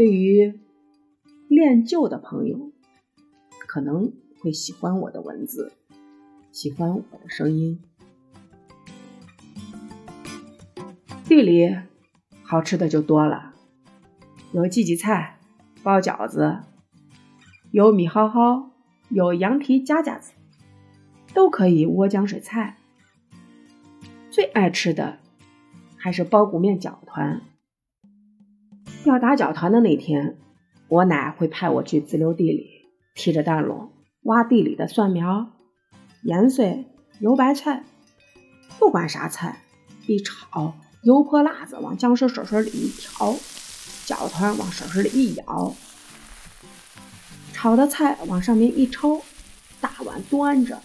对于恋旧的朋友，可能会喜欢我的文字，喜欢我的声音。地里好吃的就多了，有荠荠菜、包饺子，有米蒿蒿，有羊蹄夹夹子，都可以窝浆水菜。最爱吃的还是包谷面饺团。要打饺团的那天，我奶会派我去自留地里，提着担篓挖地里的蒜苗、盐碎、油白菜，不管啥菜，一炒，油泼辣子往浆水水水里一调，饺团往水水里一舀，炒的菜往上面一抽，大碗端着，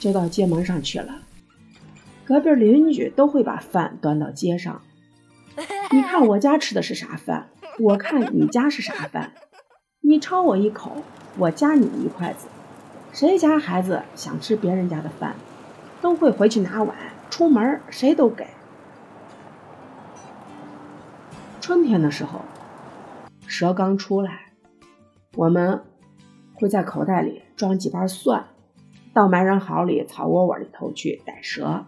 就到街门上去了。隔壁邻居都会把饭端到街上。你看我家吃的是啥饭，我看你家是啥饭。你抄我一口，我夹你一筷子。谁家孩子想吃别人家的饭，都会回去拿碗，出门谁都给。春天的时候，蛇刚出来，我们会在口袋里装几瓣蒜，到埋人壕里、草窝窝里头去逮蛇。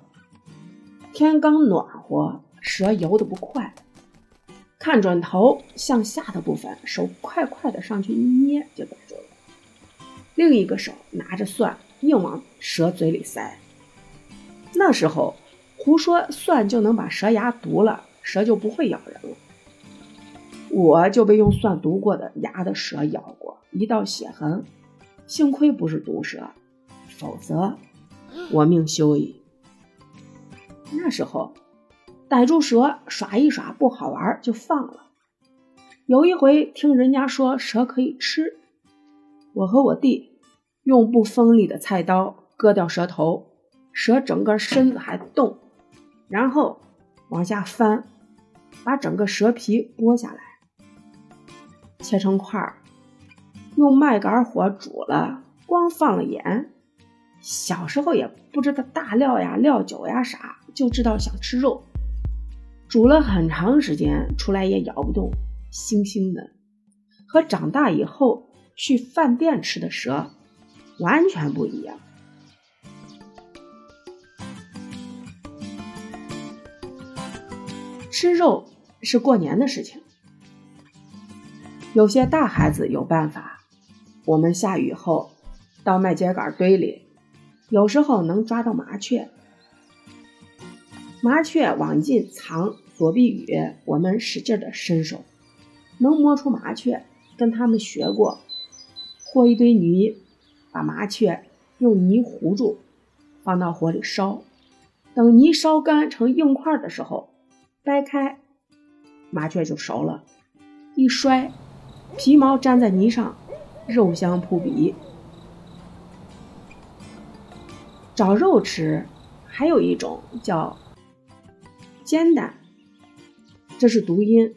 天刚暖和。蛇游得不快，看准头向下的部分，手快快的上去一捏就逮住了。另一个手拿着蒜，硬往蛇嘴里塞。那时候胡说蒜就能把蛇牙毒了，蛇就不会咬人了。我就被用蒜毒过的牙的蛇咬过，一道血痕，幸亏不是毒蛇，否则我命休矣。那时候。逮住蛇耍一耍不好玩就放了。有一回听人家说蛇可以吃，我和我弟用不锋利的菜刀割掉蛇头，蛇整个身子还动，然后往下翻，把整个蛇皮剥下来，切成块儿，用麦秆火煮了，光放了盐。小时候也不知道大料呀、料酒呀啥，就知道想吃肉。煮了很长时间，出来也咬不动，腥腥的，和长大以后去饭店吃的蛇完全不一样。吃肉是过年的事情，有些大孩子有办法。我们下雨后到麦秸秆堆里，有时候能抓到麻雀。麻雀往进藏躲避雨，我们使劲的伸手，能摸出麻雀，跟他们学过，和一堆泥，把麻雀用泥糊住，放到火里烧，等泥烧干成硬块的时候，掰开，麻雀就熟了。一摔，皮毛粘在泥上，肉香扑鼻。找肉吃，还有一种叫。煎蛋，这是读音。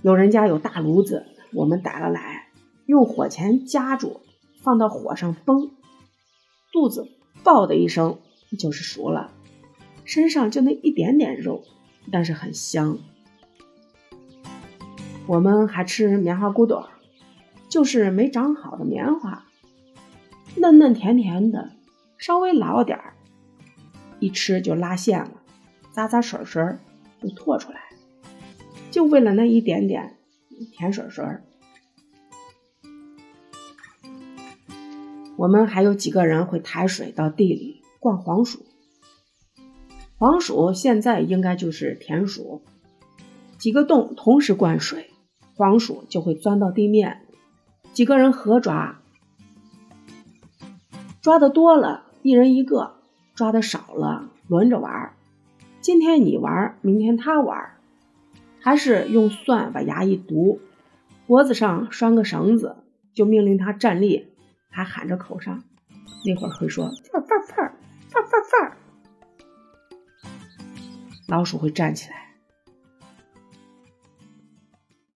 有人家有大炉子，我们逮了来，用火钳夹住，放到火上崩，肚子爆的一声就是熟了，身上就那一点点肉，但是很香。我们还吃棉花骨朵，就是没长好的棉花，嫩嫩甜甜的，稍微老点儿，一吃就拉线了。咂咂水水就吐出来，就为了那一点点甜水水。我们还有几个人会抬水到地里灌黄薯，黄薯现在应该就是田鼠，几个洞同时灌水，黄薯就会钻到地面。几个人合抓，抓的多了，一人一个；抓的少了，轮着玩儿。今天你玩，明天他玩，还是用蒜把牙一堵，脖子上拴个绳子，就命令他站立，还喊着口哨，那会儿会说范范范范范范，老鼠会站起来。